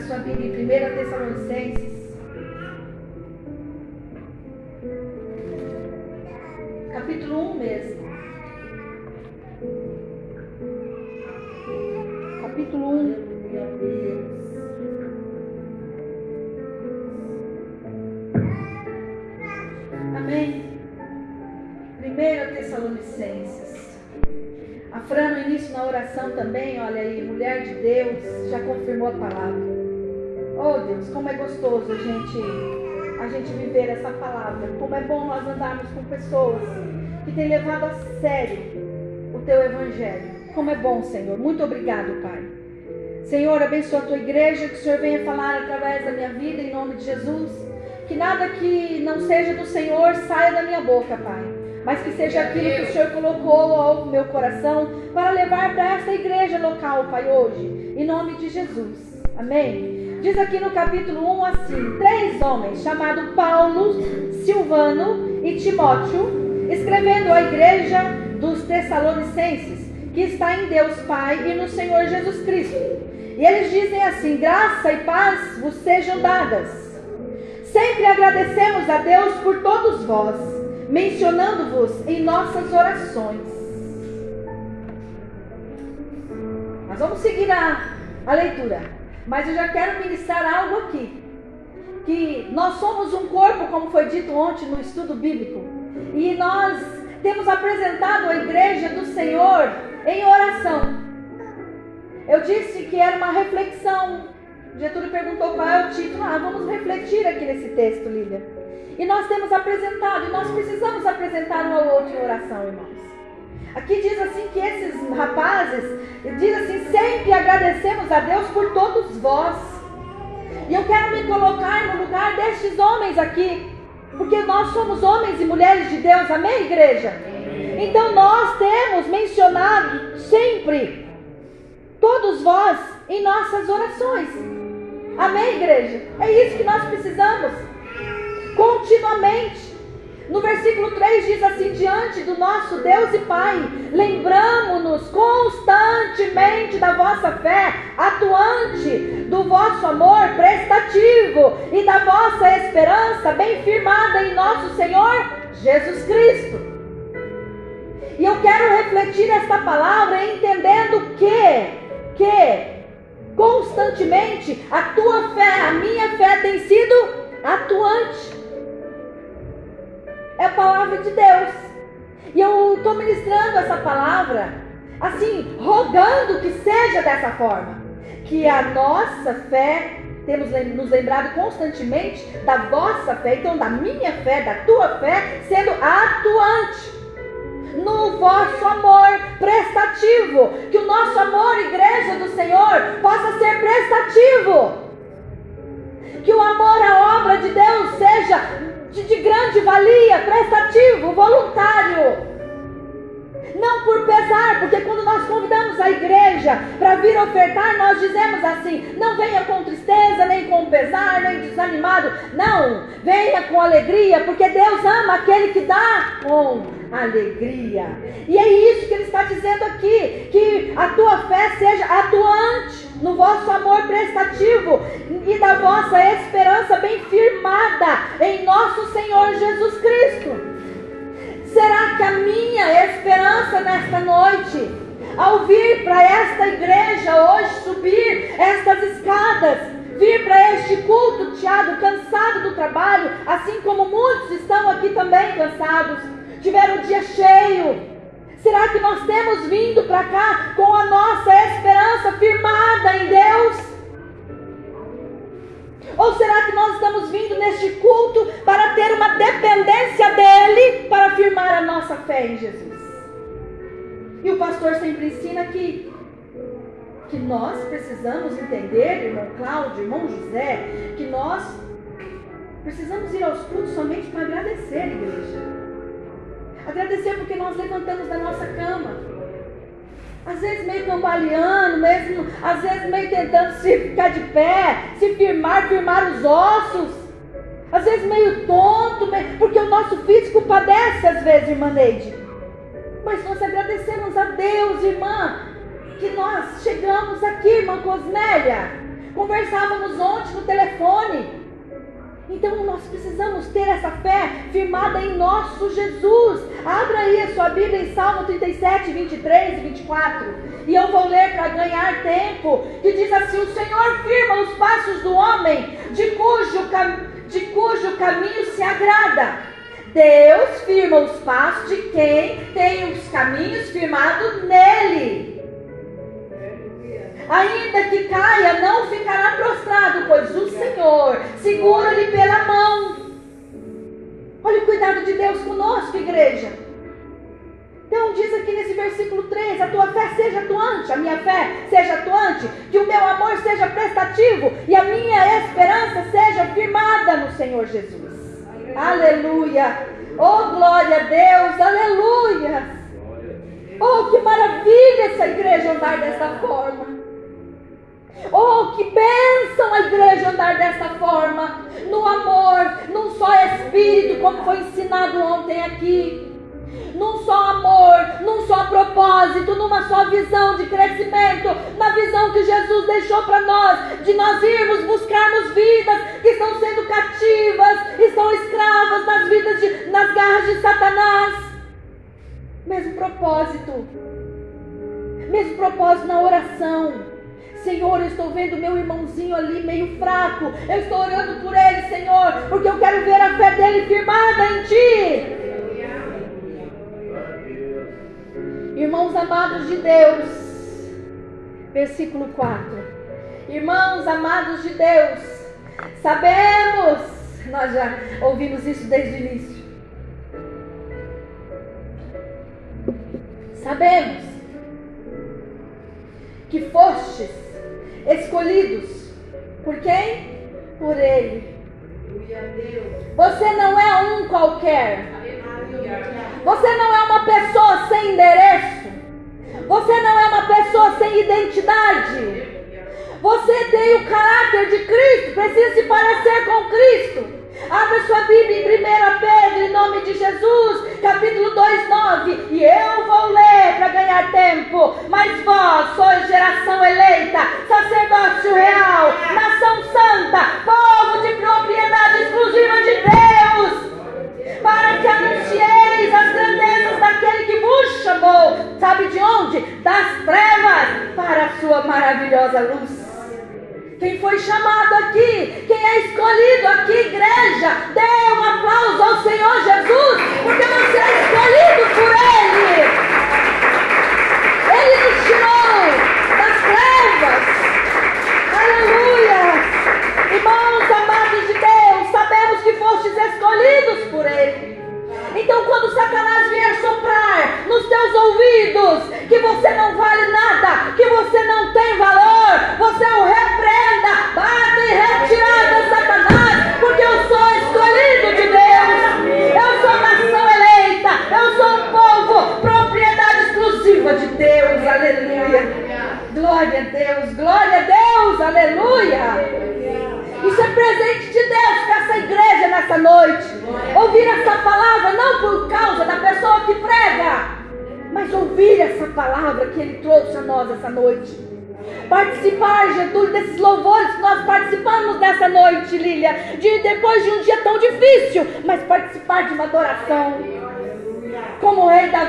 Abra sua Bíblia em 1 Tessalonicenses. Capítulo 1 mesmo. Capítulo 1. Amém. 1 Tessalonicenses. A Fran, no início na oração também, olha aí, mulher de Deus, já confirmou a palavra. Oh Deus, como é gostoso a gente, a gente viver essa palavra. Como é bom nós andarmos com pessoas que têm levado a sério o teu evangelho. Como é bom, Senhor. Muito obrigado, Pai. Senhor, abençoa a tua igreja, que o Senhor venha falar através da minha vida, em nome de Jesus. Que nada que não seja do Senhor saia da minha boca, Pai. Mas que seja aquilo que o Senhor colocou ao meu coração para levar para essa igreja local, Pai, hoje. Em nome de Jesus. Amém. Diz aqui no capítulo 1 assim: três homens, chamados Paulo, Silvano e Timóteo, escrevendo à igreja dos Tessalonicenses, que está em Deus Pai e no Senhor Jesus Cristo. E eles dizem assim: graça e paz vos sejam dadas Sempre agradecemos a Deus por todos vós, mencionando-vos em nossas orações. Nós vamos seguir a, a leitura, mas eu já quero ministrar algo aqui. Que nós somos um corpo, como foi dito ontem no estudo bíblico, e nós temos apresentado a igreja do Senhor em oração. Eu disse que era uma reflexão Getúlio perguntou qual é o título. Ah, vamos refletir aqui nesse texto, Lília. E nós temos apresentado, e nós precisamos apresentar um ao outro em oração, irmãos. Aqui diz assim que esses rapazes, diz assim, sempre agradecemos a Deus por todos vós. E eu quero me colocar no lugar destes homens aqui, porque nós somos homens e mulheres de Deus, amém, igreja? Então nós temos mencionado sempre todos vós em nossas orações. Amém, igreja? É isso que nós precisamos. Continuamente. No versículo 3 diz assim: Diante do nosso Deus e Pai, lembramos-nos constantemente da vossa fé atuante, do vosso amor prestativo e da vossa esperança bem firmada em nosso Senhor Jesus Cristo. E eu quero refletir esta palavra entendendo que, que constantemente, a tua fé, a minha fé tem sido atuante. É a palavra de Deus. E eu estou ministrando essa palavra, assim, rogando que seja dessa forma. Que a nossa fé, temos nos lembrado constantemente da vossa fé, então da minha fé, da tua fé, sendo atuante no vosso amor prestativo. Que o nosso amor, igreja do Senhor, possa ser prestativo. Que o amor à obra de Deus seja de, de grande valia, prestativo, voluntário. Não por pesar, porque quando nós convidamos a igreja para vir ofertar, nós dizemos assim: não venha com tristeza, nem com pesar, nem desanimado. Não, venha com alegria, porque Deus ama aquele que dá com alegria. E é isso que ele está dizendo aqui: que a tua fé seja atuante no vosso amor prestativo e da vossa esperança bem firmada em nosso Senhor Jesus Cristo. Será que a minha esperança nesta noite, ao vir para esta igreja hoje, subir estas escadas, vir para este culto, Tiago, cansado do trabalho, assim como muitos estão aqui também cansados, tiveram o dia cheio. Será que nós temos vindo para cá com a nossa esperança firmada em Deus? Ou será que nós estamos vindo neste culto para ter uma dependência dele para afirmar a nossa fé em Jesus? E o pastor sempre ensina que que nós precisamos entender, irmão Cláudio, irmão José, que nós precisamos ir aos cultos somente para agradecer, igreja. Agradecer porque nós levantamos da nossa cama. Às vezes meio cambaleando, mesmo, às vezes meio tentando se ficar de pé, se firmar, firmar os ossos. Às vezes meio tonto, porque o nosso físico padece às vezes, irmã Neide. Mas nós agradecemos a Deus, irmã, que nós chegamos aqui, irmã Cosmélia, Conversávamos ontem no telefone. Então nós precisamos ter essa fé firmada em nosso Jesus. Abra aí a sua Bíblia em Salmo 37, 23 e 24. E eu vou ler para ganhar tempo. Que diz assim: O Senhor firma os passos do homem, de cujo, de cujo caminho se agrada. Deus firma os passos de quem tem os caminhos firmados nele. Ainda que caia, não ficará prostrado, pois o Senhor segura-lhe pela mão. Olha o cuidado de Deus conosco, igreja. Então diz aqui nesse versículo 3: a tua fé seja atuante, a minha fé seja atuante, que o meu amor seja prestativo e a minha esperança seja firmada no Senhor Jesus. Aleluia. Oh, glória a Deus. Aleluia. Oh, que maravilha essa igreja andar dessa forma. Que bênção a igreja andar dessa forma, no amor, num só espírito, como foi ensinado ontem aqui num só amor, num só propósito, numa só visão de crescimento, na visão que Jesus deixou para nós, de nós irmos buscarmos vidas que estão sendo cativas, estão escravas nas vidas de, nas garras de Satanás. Mesmo propósito, mesmo propósito na oração. Senhor, eu estou vendo meu irmãozinho ali meio fraco. Eu estou orando por ele, Senhor, porque eu quero ver a fé dele firmada em Ti. Irmãos amados de Deus, versículo 4. Irmãos amados de Deus, sabemos, nós já ouvimos isso desde o início. Sabemos que fostes escolhidos por quem? Por Ele. Você não é um qualquer. Você não é uma pessoa sem endereço. Você não é uma pessoa sem identidade. Você tem o caráter de Cristo, precisa se parecer com Cristo. Abra sua Bíblia em 1 Pedro, em nome de Jesus, capítulo 2, 9. E eu vou ler para ganhar tempo. Mas vós sois geração eleita, sacerdócio real, nação santa, povo de propriedade exclusiva de Deus para que anuncieis as grandezas daquele que vos chamou, sabe de onde? Das trevas para a sua maravilhosa luz. Quem foi chamado aqui, quem é escolhido aqui, igreja, dê um aplauso ao Senhor Jesus, porque você é escolhido por Ele.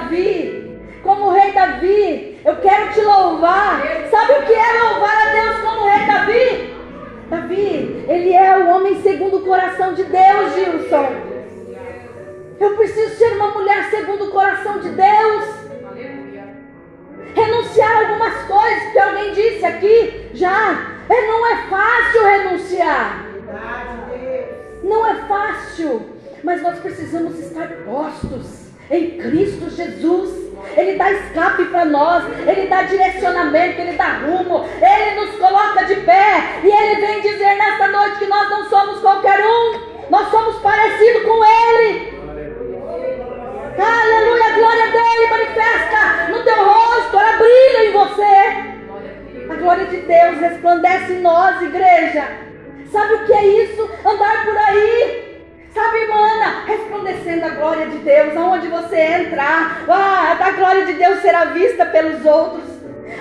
Davi, como o rei Davi, eu quero te louvar. Sabe o que é louvar a Deus como o rei Davi? Davi, ele é o homem segundo o coração de Deus, Gilson. Eu preciso ser uma mulher segundo o coração de Deus. Renunciar algumas coisas que alguém disse aqui já. É, não é fácil renunciar. Não é fácil. Mas nós precisamos estar postos em Cristo Jesus. Ele dá escape para nós, Ele dá direcionamento, Ele dá rumo, Ele nos coloca de pé e Ele vem dizer nesta noite que nós não somos qualquer um, nós somos parecidos com Ele. Aleluia, glória a Deus, manifesta no teu rosto, ela brilha em você. A glória de Deus resplandece em nós, igreja. Sabe o que é isso? Andar por aí Sabe, mana, resplandecendo a glória de Deus, aonde você entrar, ah, a glória de Deus será vista pelos outros.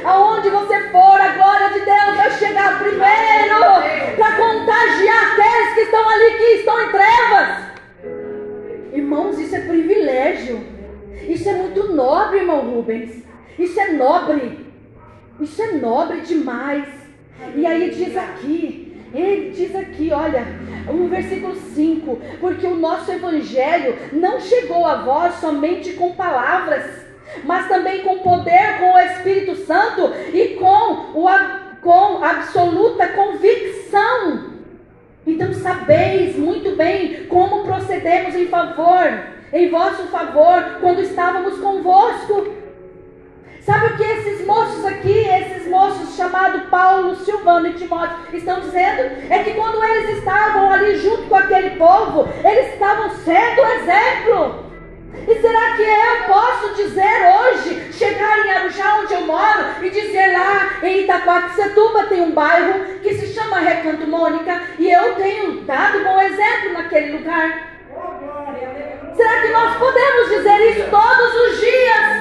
Aonde você for, a glória de Deus vai chegar primeiro para contagiar aqueles que estão ali, que estão em trevas. Irmãos, isso é privilégio. Isso é muito nobre, irmão Rubens. Isso é nobre. Isso é nobre demais. E aí diz aqui ele diz aqui, olha, no versículo 5: Porque o nosso evangelho não chegou a vós somente com palavras, mas também com poder, com o Espírito Santo e com, o, com absoluta convicção. Então sabeis muito bem como procedemos em favor, em vosso favor, quando estávamos convosco. Sabe o que esses moços aqui, esses moços chamados Paulo, Silvano e Timóteo estão dizendo? É que quando eles estavam ali junto com aquele povo, eles estavam sendo exemplo. E será que eu posso dizer hoje, chegar em Arujá, onde eu moro, e dizer lá em Itaquaquecetuba tem um bairro que se chama Recanto Mônica, e eu tenho dado bom exemplo naquele lugar? Será que nós podemos dizer isso todos os dias?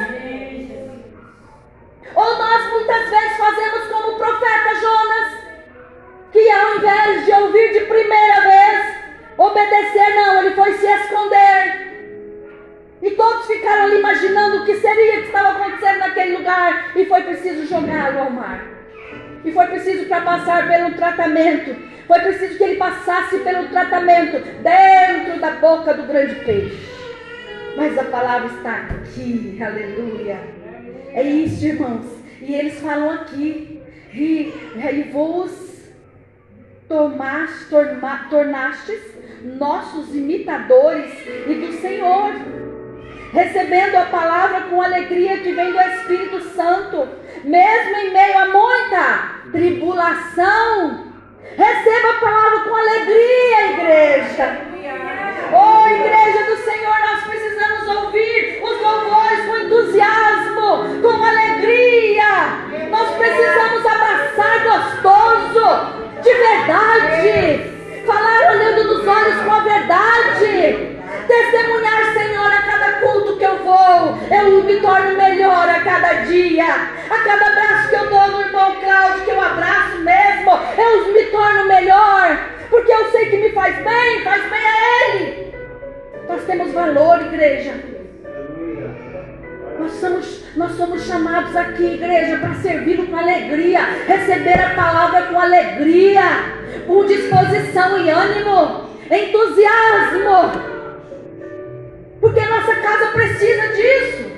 Ou nós muitas vezes fazemos como o profeta Jonas, que ao invés de ouvir de primeira vez, obedecer, não, ele foi se esconder. E todos ficaram ali imaginando o que seria que estava acontecendo naquele lugar. E foi preciso jogá-lo ao mar. E foi preciso para passar pelo tratamento. Foi preciso que ele passasse pelo tratamento dentro da boca do grande peixe. Mas a palavra está aqui, aleluia. É isso, irmãos. E eles falam aqui, e, e vos tomaste, torma, tornastes nossos imitadores e do Senhor, recebendo a palavra com alegria que vem do Espírito Santo, mesmo em meio a muita tribulação. Receba a palavra com alegria, igreja. Oh, igreja do Senhor, nós precisamos ouvir louvores com entusiasmo, com alegria. Nós precisamos abraçar gostoso, de verdade. Falar olhando nos olhos com a verdade. Testemunhar, Senhor, a cada culto que eu vou, eu me torno melhor a cada dia. A cada abraço que eu dou no irmão Cláudio, que eu abraço mesmo, eu me torno melhor porque eu sei que me faz bem, faz bem a Ele. Nós temos valor, igreja. Nós somos, nós somos chamados aqui, igreja, para servi-lo com alegria, receber a palavra com alegria, com disposição e ânimo, entusiasmo. Porque a nossa casa precisa disso.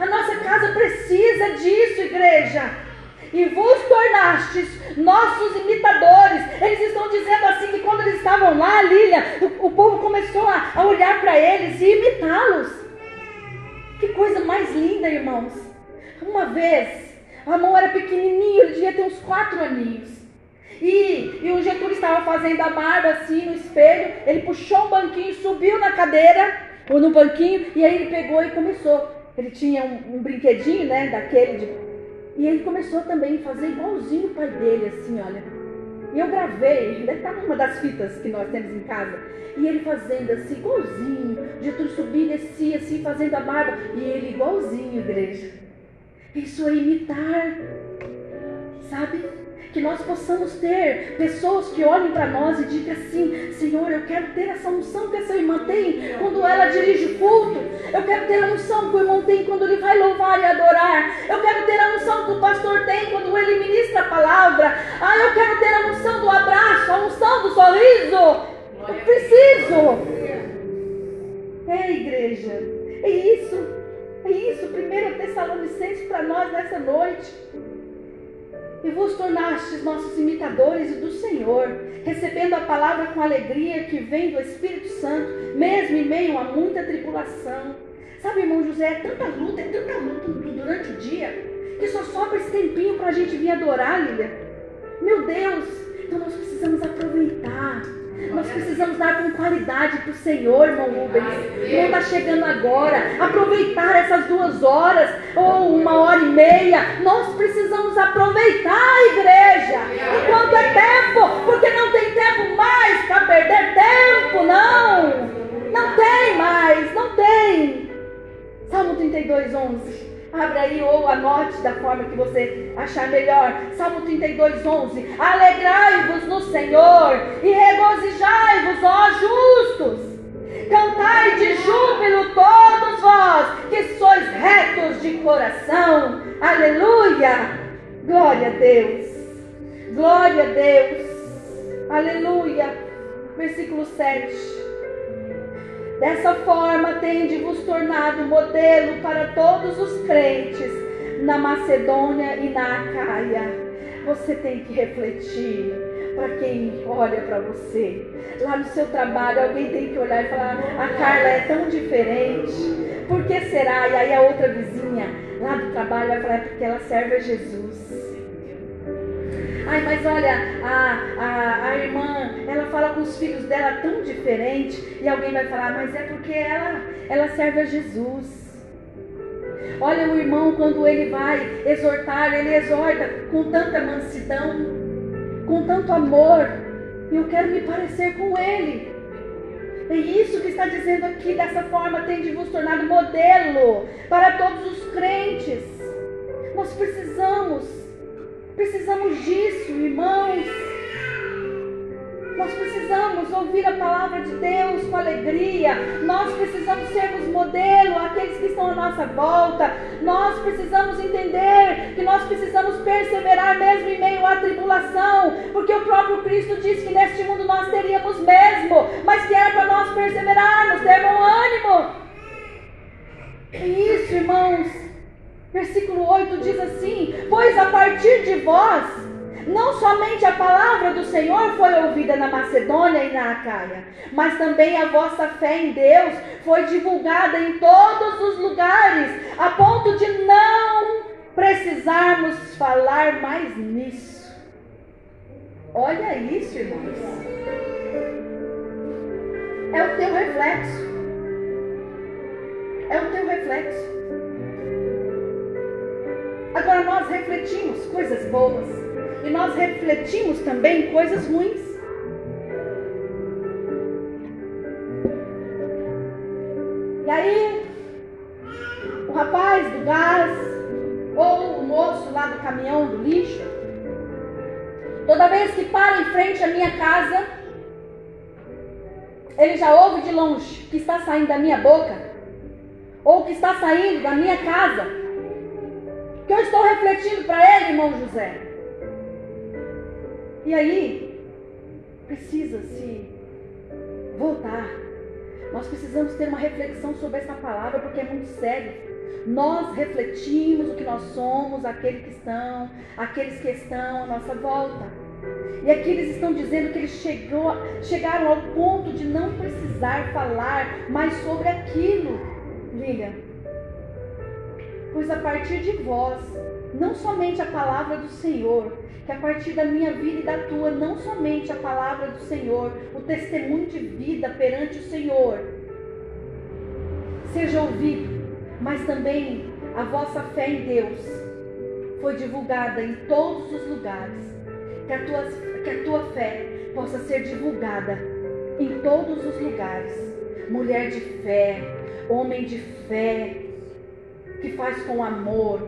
A nossa casa precisa disso, igreja e vos tornastes nossos imitadores. Eles estão dizendo assim que quando eles estavam lá, Lília, o, o povo começou a, a olhar para eles e imitá-los. Que coisa mais linda, irmãos. Uma vez, mão era pequenininho, ele devia ter uns quatro aninhos. E, e o Getúlio estava fazendo a barba assim no espelho. Ele puxou um banquinho, subiu na cadeira, ou no banquinho, e aí ele pegou e começou. Ele tinha um, um brinquedinho, né, daquele de e ele começou também a fazer igualzinho o pai dele, assim, olha. E eu gravei, deve estar numa das fitas que nós temos em casa. E ele fazendo assim, igualzinho. Getúlio subia e descia, assim, fazendo a barba. E ele igualzinho, igreja. Isso é imitar. Sabe? que nós possamos ter pessoas que olhem para nós e digam assim: Senhor, eu quero ter essa unção que essa irmã tem quando ela dirige o culto. Eu quero ter a unção que o irmão tem quando ele vai louvar e adorar. Eu quero ter a unção que o pastor tem quando ele ministra a palavra. Ah, eu quero a unção do sorriso. Eu preciso. É, igreja. É isso. É isso. Primeiro Tessalonicenses para nós nessa noite e vos tornastes nossos imitadores do Senhor, recebendo a palavra com alegria que vem do Espírito Santo, mesmo em meio a muita tribulação. Sabe, irmão José, é tanta luta, é tanta luta durante o dia, que só sobra esse tempinho para a gente vir adorar, Lília. Meu Deus, então nós precisamos aproveitar. Nós precisamos dar com qualidade para o Senhor, irmão Rubens. Não está chegando agora. Aproveitar essas duas horas ou uma hora e meia. Nós precisamos aproveitar a igreja enquanto é tempo, porque não tem tempo mais para perder tempo, não. Não tem mais, não tem. Salmo 32, 11. Abra aí ou anote da forma que você achar melhor. Salmo 32, 11. Alegrai-vos no Senhor e regozijai-vos, ó justos. Cantai de júbilo todos vós que sois retos de coração. Aleluia! Glória a Deus. Glória a Deus. Aleluia. Versículo 7. Dessa forma, tende vos tornado modelo para todos os crentes na Macedônia e na Acaia. Você tem que refletir para quem olha para você. Lá no seu trabalho, alguém tem que olhar e falar: a Carla é tão diferente. Por que será? E aí a outra vizinha lá do trabalho vai falar: é porque ela serve a Jesus. Ai, mas olha, a, a, a irmã, ela fala com os filhos dela tão diferente. E alguém vai falar, mas é porque ela, ela serve a Jesus. Olha o irmão, quando ele vai exortar, ele exorta com tanta mansidão, com tanto amor. Eu quero me parecer com ele. É isso que está dizendo aqui, dessa forma tem de vos tornar modelo para todos os crentes. Nós precisamos Precisamos disso, irmãos. Nós precisamos ouvir a palavra de Deus com alegria. Nós precisamos sermos modelo àqueles que estão à nossa volta. Nós precisamos entender que nós precisamos perseverar mesmo em meio à tribulação. Porque o próprio Cristo disse que neste mundo nós teríamos mesmo. Mas que era para nós perseverarmos, ter bom ânimo. É isso, irmãos. Versículo 8 diz assim: Pois a partir de vós, não somente a palavra do Senhor foi ouvida na Macedônia e na Acaia, mas também a vossa fé em Deus foi divulgada em todos os lugares, a ponto de não precisarmos falar mais nisso. Olha isso, irmãos. É o teu reflexo. É o teu reflexo. Agora nós refletimos coisas boas e nós refletimos também coisas ruins. E aí, o rapaz do gás ou o moço lá do caminhão do lixo, toda vez que para em frente à minha casa, ele já ouve de longe que está saindo da minha boca ou que está saindo da minha casa que eu estou refletindo para ele, irmão José. E aí, precisa se voltar. Nós precisamos ter uma reflexão sobre essa palavra, porque é muito sério. Nós refletimos o que nós somos, aqueles que estão, aqueles que estão à nossa volta. E aqui eles estão dizendo que eles chegou, chegaram ao ponto de não precisar falar mais sobre aquilo. Lilian, pois a partir de vós, não somente a palavra do Senhor, que a partir da minha vida e da tua, não somente a palavra do Senhor, o testemunho de vida perante o Senhor, seja ouvido, mas também a vossa fé em Deus foi divulgada em todos os lugares. Que a tua, que a tua fé possa ser divulgada em todos os lugares. Mulher de fé, homem de fé, que faz com amor,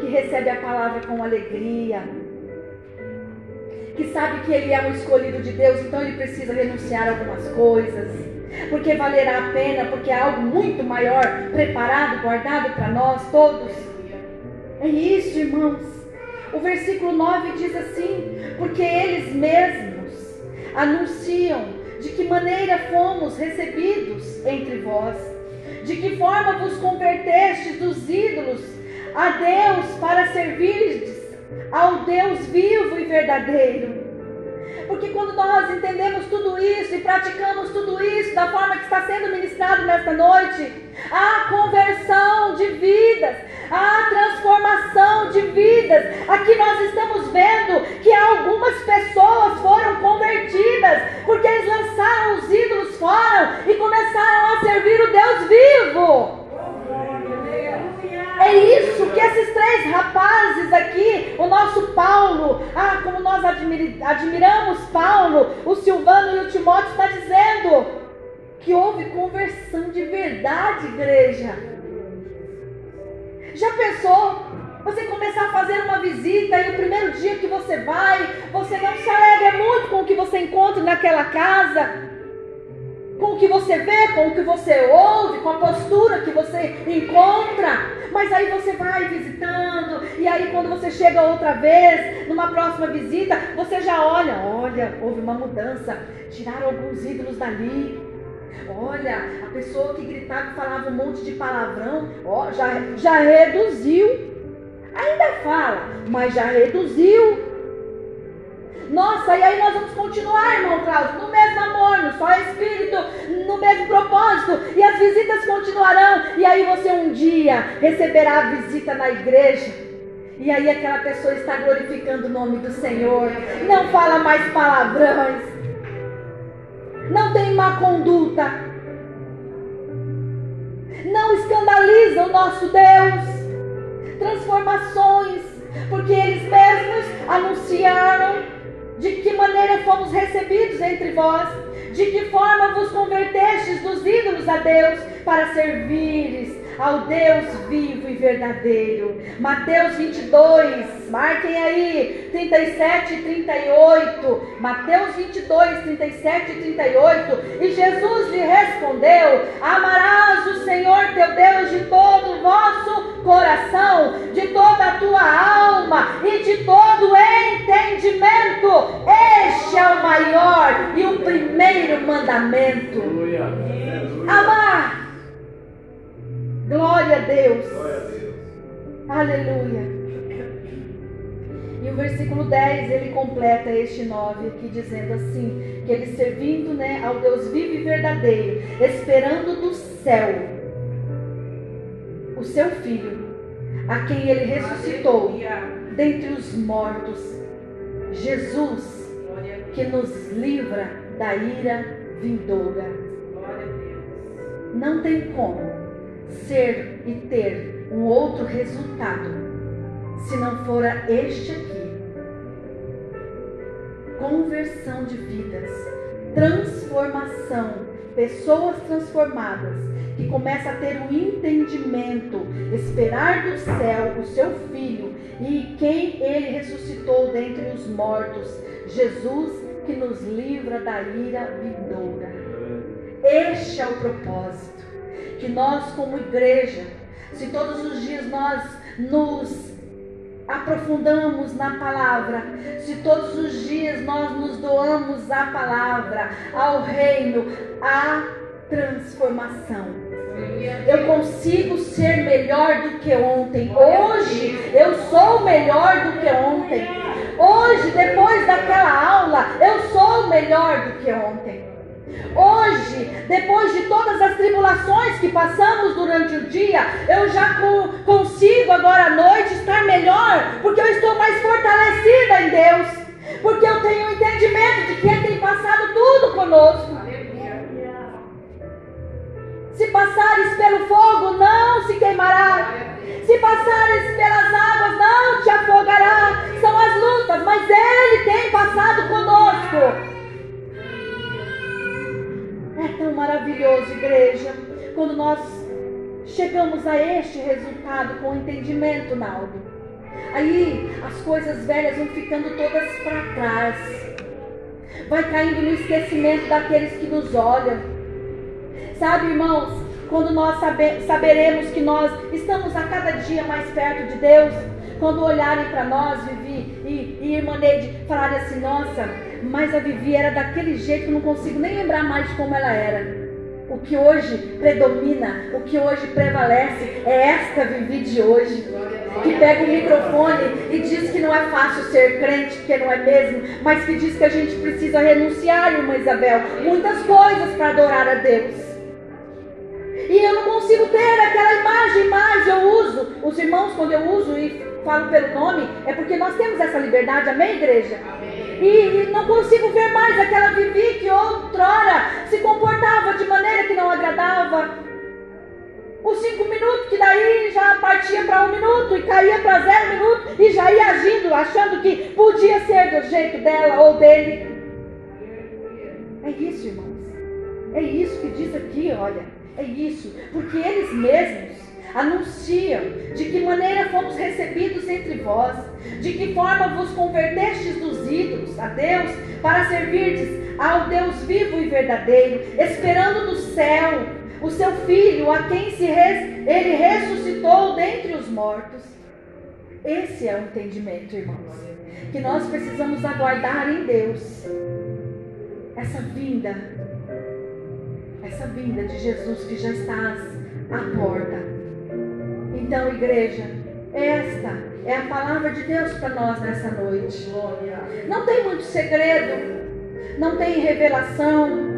que recebe a palavra com alegria, que sabe que ele é um escolhido de Deus, então ele precisa renunciar a algumas coisas, porque valerá a pena, porque é algo muito maior preparado, guardado para nós todos. É isso, irmãos. O versículo 9 diz assim: Porque eles mesmos anunciam de que maneira fomos recebidos entre vós de que forma vos convertestes dos ídolos a Deus para servir ao Deus vivo e verdadeiro. Porque quando nós entendemos tudo isso e praticamos tudo isso da forma que está sendo ministrado nesta noite, há conversão de vidas, há transformação de vidas. Aqui nós estamos vendo que algumas pessoas foram convertidas porque eles lançaram os ídolos fora e começaram a servir o Deus vivo. É isso que esses três rapazes aqui, o nosso Paulo, ah, como nós admiramos Paulo, o Silvano e o Timóteo está dizendo que houve conversão de verdade, igreja. Já pensou? Você começar a fazer uma visita e o primeiro dia que você vai, você não se alegra muito com o que você encontra naquela casa. Com o que você vê, com o que você ouve, com a postura que você encontra. Mas aí você vai visitando, e aí quando você chega outra vez, numa próxima visita, você já olha, olha, houve uma mudança, tiraram alguns ídolos dali. Olha, a pessoa que gritava e falava um monte de palavrão, ó, já, já reduziu. Ainda fala, mas já reduziu. Nossa, e aí nós vamos continuar, irmão Cláudio, no mesmo amor, no só espírito, no mesmo propósito, e as visitas continuarão. E aí você um dia receberá a visita na igreja. E aí aquela pessoa está glorificando o nome do Senhor. Não fala mais palavrões. Não tem má conduta. Não escandaliza o nosso Deus. Transformações, porque eles mesmos anunciaram de que maneira fomos recebidos entre vós? De que forma vos convertestes dos ídolos a Deus para servires ao Deus vivo e verdadeiro. Mateus 22, marquem aí, 37 e 38. Mateus 22, 37 e 38. E Jesus lhe respondeu: Amarás o Senhor teu Deus de todo o vosso coração, de toda a tua alma e de todo o entendimento. Este é o maior e o primeiro mandamento. Amar Glória a Deus. Glória a Deus. Aleluia. E o versículo 10 ele completa este 9 aqui, dizendo assim: que ele servindo né, ao Deus vivo e verdadeiro, esperando do céu o seu filho, a quem ele ressuscitou dentre os mortos, Jesus, que nos livra da ira vindoura. Não tem como ser e ter um outro resultado se não fora este aqui. Conversão de vidas, transformação, pessoas transformadas que começa a ter o entendimento, esperar do céu o seu filho e quem ele ressuscitou dentre os mortos, Jesus que nos livra da ira vindoura. Este é o propósito que nós, como igreja, se todos os dias nós nos aprofundamos na palavra, se todos os dias nós nos doamos à palavra, ao reino, à transformação. Eu consigo ser melhor do que ontem. Hoje eu sou melhor do que ontem. Hoje, depois daquela aula, eu sou melhor do que ontem. Hoje, depois de todas as tribulações que passamos durante o dia, eu já consigo agora à noite estar melhor, porque eu estou mais fortalecida em Deus. Porque eu tenho o entendimento de que Ele tem passado tudo conosco. Se passares pelo fogo, não se queimará. Se passares pelas águas, não te afogará. São as lutas, mas Ele tem passado conosco. É tão maravilhoso, igreja, quando nós chegamos a este resultado com entendimento, Naldo. Aí as coisas velhas vão ficando todas para trás. Vai caindo no esquecimento daqueles que nos olham. Sabe, irmãos, quando nós sabe, saberemos que nós estamos a cada dia mais perto de Deus, quando olharem para nós, Vivi e, e Irmã Neide, falarem assim: nossa, mas a Vivi era daquele jeito que não consigo nem lembrar mais como ela era. O que hoje predomina, o que hoje prevalece é esta Vivi de hoje, que pega o microfone e diz que não é fácil ser crente, porque não é mesmo, mas que diz que a gente precisa renunciar, irmã Isabel, muitas coisas para adorar a Deus. E eu não consigo ter aquela imagem mais, eu uso, os irmãos, quando eu uso e falo pelo nome, é porque nós temos essa liberdade, amém, igreja? Amém. E, e, não consigo ver mais aquela Vivi que outrora se comportava de maneira que não agradava. Os cinco minutos, que daí já partia para um minuto e caía para zero minuto e já ia agindo, achando que podia ser do jeito dela ou dele. É isso, irmãos. É isso que diz aqui, olha. É isso. Porque eles mesmos anunciam de que maneira fomos recebidos entre vós, de que forma vos convertestes dos ídolos a Deus para servirdes ao Deus vivo e verdadeiro, esperando no céu o seu filho, a quem se res, ele ressuscitou dentre os mortos. Esse é o entendimento, irmãos, que nós precisamos aguardar em Deus. Essa vinda, essa vinda de Jesus que já está à porta. Então, igreja, esta é a palavra de Deus para nós nessa noite. Não tem muito segredo, não tem revelação.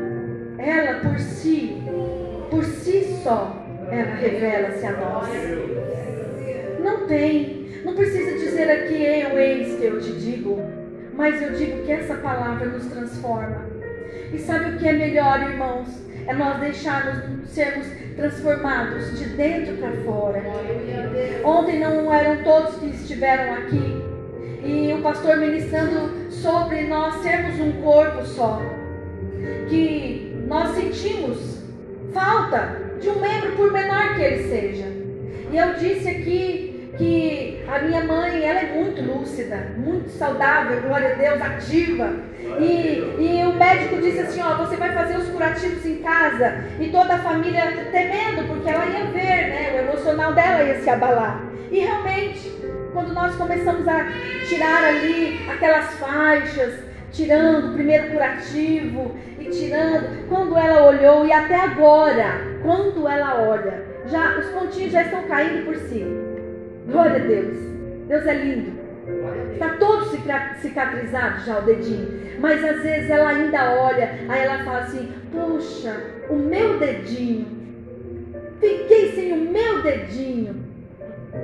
Ela por si, por si só, ela revela-se a nós. Não tem. Não precisa dizer aqui, eu eis que eu te digo. Mas eu digo que essa palavra nos transforma. E sabe o que é melhor, irmãos? É nós deixarmos sermos transformados de dentro para fora. Ontem não eram todos que estiveram aqui. E o pastor ministrando sobre nós sermos um corpo só. Que nós sentimos falta de um membro, por menor que ele seja. E eu disse aqui que a minha mãe, ela é muito lúcida, muito saudável, glória a Deus, ativa. E, e o médico disse assim, ó, você vai fazer os curativos em casa. E toda a família temendo, porque ela ia ver, né? O emocional dela ia se abalar. E realmente, quando nós começamos a tirar ali aquelas faixas, tirando o primeiro curativo e tirando, quando ela olhou e até agora, quando ela olha, já os pontinhos já estão caindo por si. Glória a Deus. Deus é lindo. Está todo cicatrizado já o dedinho. Mas às vezes ela ainda olha, aí ela fala assim: Puxa, o meu dedinho. Fiquei sem o meu dedinho.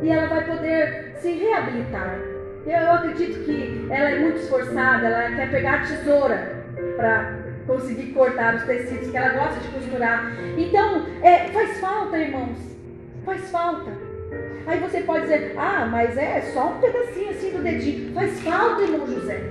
E ela vai poder se reabilitar. Eu acredito que ela é muito esforçada, ela quer pegar a tesoura para conseguir cortar os tecidos, que ela gosta de costurar. Então, é, faz falta, irmãos. Faz falta. Aí você pode dizer, ah, mas é só um pedacinho assim do dedinho. Faz falta, irmão José.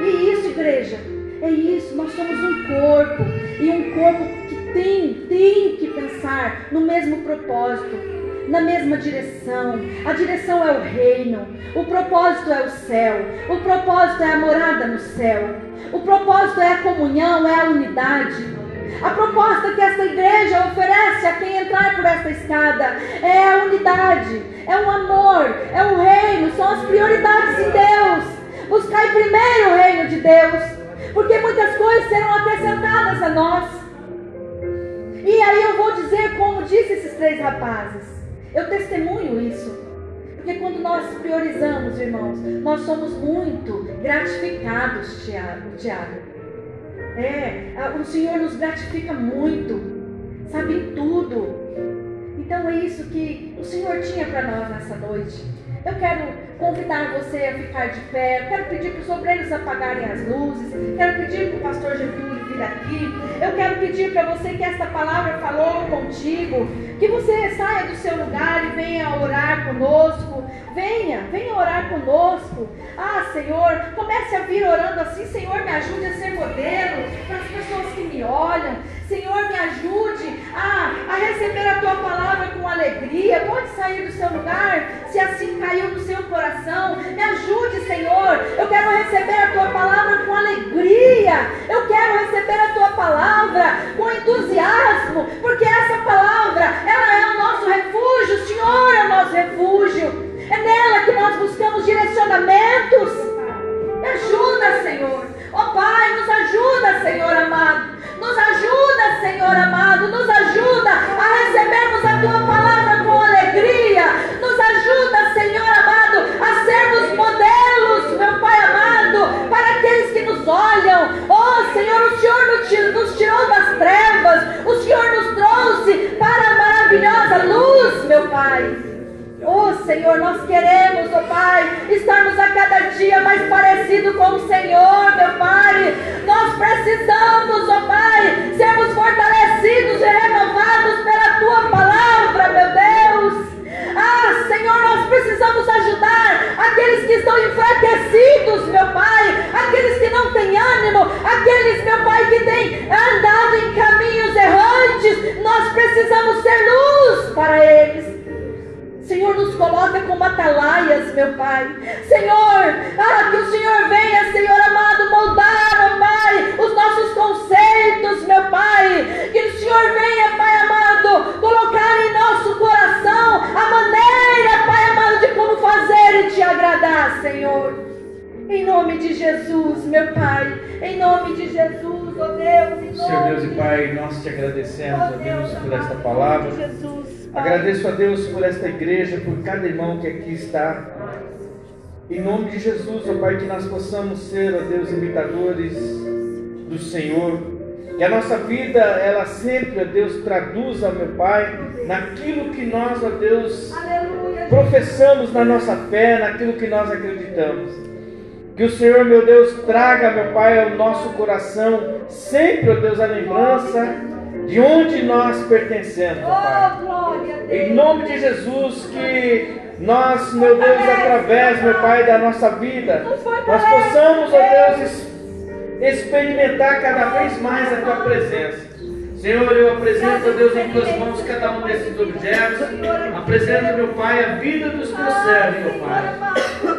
E isso, igreja, é isso. Nós somos um corpo. E um corpo que tem, tem que pensar no mesmo propósito na mesma direção. A direção é o reino, o propósito é o céu, o propósito é a morada no céu, o propósito é a comunhão, é a unidade. A proposta que esta igreja oferece a quem entrar por esta escada é a unidade, é o amor, é o reino, são as prioridades em Deus. Buscar primeiro o reino de Deus, porque muitas coisas serão acrescentadas a nós. E aí eu vou dizer como disse esses três rapazes. Eu testemunho isso. Porque quando nós priorizamos, irmãos, nós somos muito gratificados, Tiago. É, o Senhor nos gratifica muito, sabe em tudo. Então é isso que o Senhor tinha para nós nessa noite. Eu quero convidar você a ficar de pé. Eu quero pedir para os obreiros apagarem as luzes. Quero pedir para o pastor Getúlio vir aqui. Eu quero pedir para você que esta palavra falou contigo. Que você saia do seu lugar e venha orar conosco. Venha, venha orar conosco. Ah, Senhor, comece a vir orando assim. Senhor, me ajude a ser modelo para as pessoas que me olham. Senhor, me ajude a, a receber a tua palavra com alegria. Pode sair do seu lugar, se assim caiu no seu coração. Me ajude, Senhor. Que está. Em nome de Jesus, ó Pai, que nós possamos ser, ó Deus, imitadores do Senhor. Que a nossa vida, ela sempre, ó Deus, traduza, meu Pai, naquilo que nós, ó Deus, professamos na nossa fé, naquilo que nós acreditamos. Que o Senhor, meu Deus, traga, meu Pai, ao nosso coração sempre, ó Deus, a lembrança de onde nós pertencemos, Pai. Em nome de Jesus, que nós, meu Deus, através, meu Pai, da nossa vida, nós possamos, ó Deus, experimentar cada vez mais a Tua presença. Senhor, eu apresento, ó Deus, em tuas mãos cada um desses objetos. Apresento, meu Pai, a vida dos teus servos, meu Pai.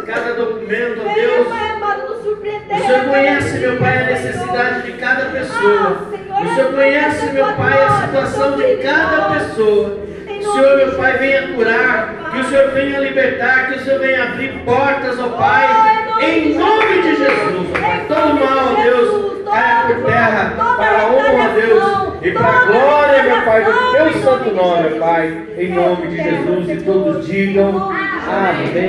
Cada documento, ó Deus. O Senhor conhece, meu Pai, a necessidade de cada pessoa. O Senhor conhece, meu Pai, a situação de cada pessoa. Senhor, meu Pai, venha curar, que o Senhor venha libertar, que o Senhor venha abrir portas, ó Pai, em nome de Jesus, ó Pai. Todo mal, ó Deus, caia por terra, para a honra, ó Deus, e para a glória, meu Pai, do teu santo nome, Pai, em nome de Jesus, e todos digam amém.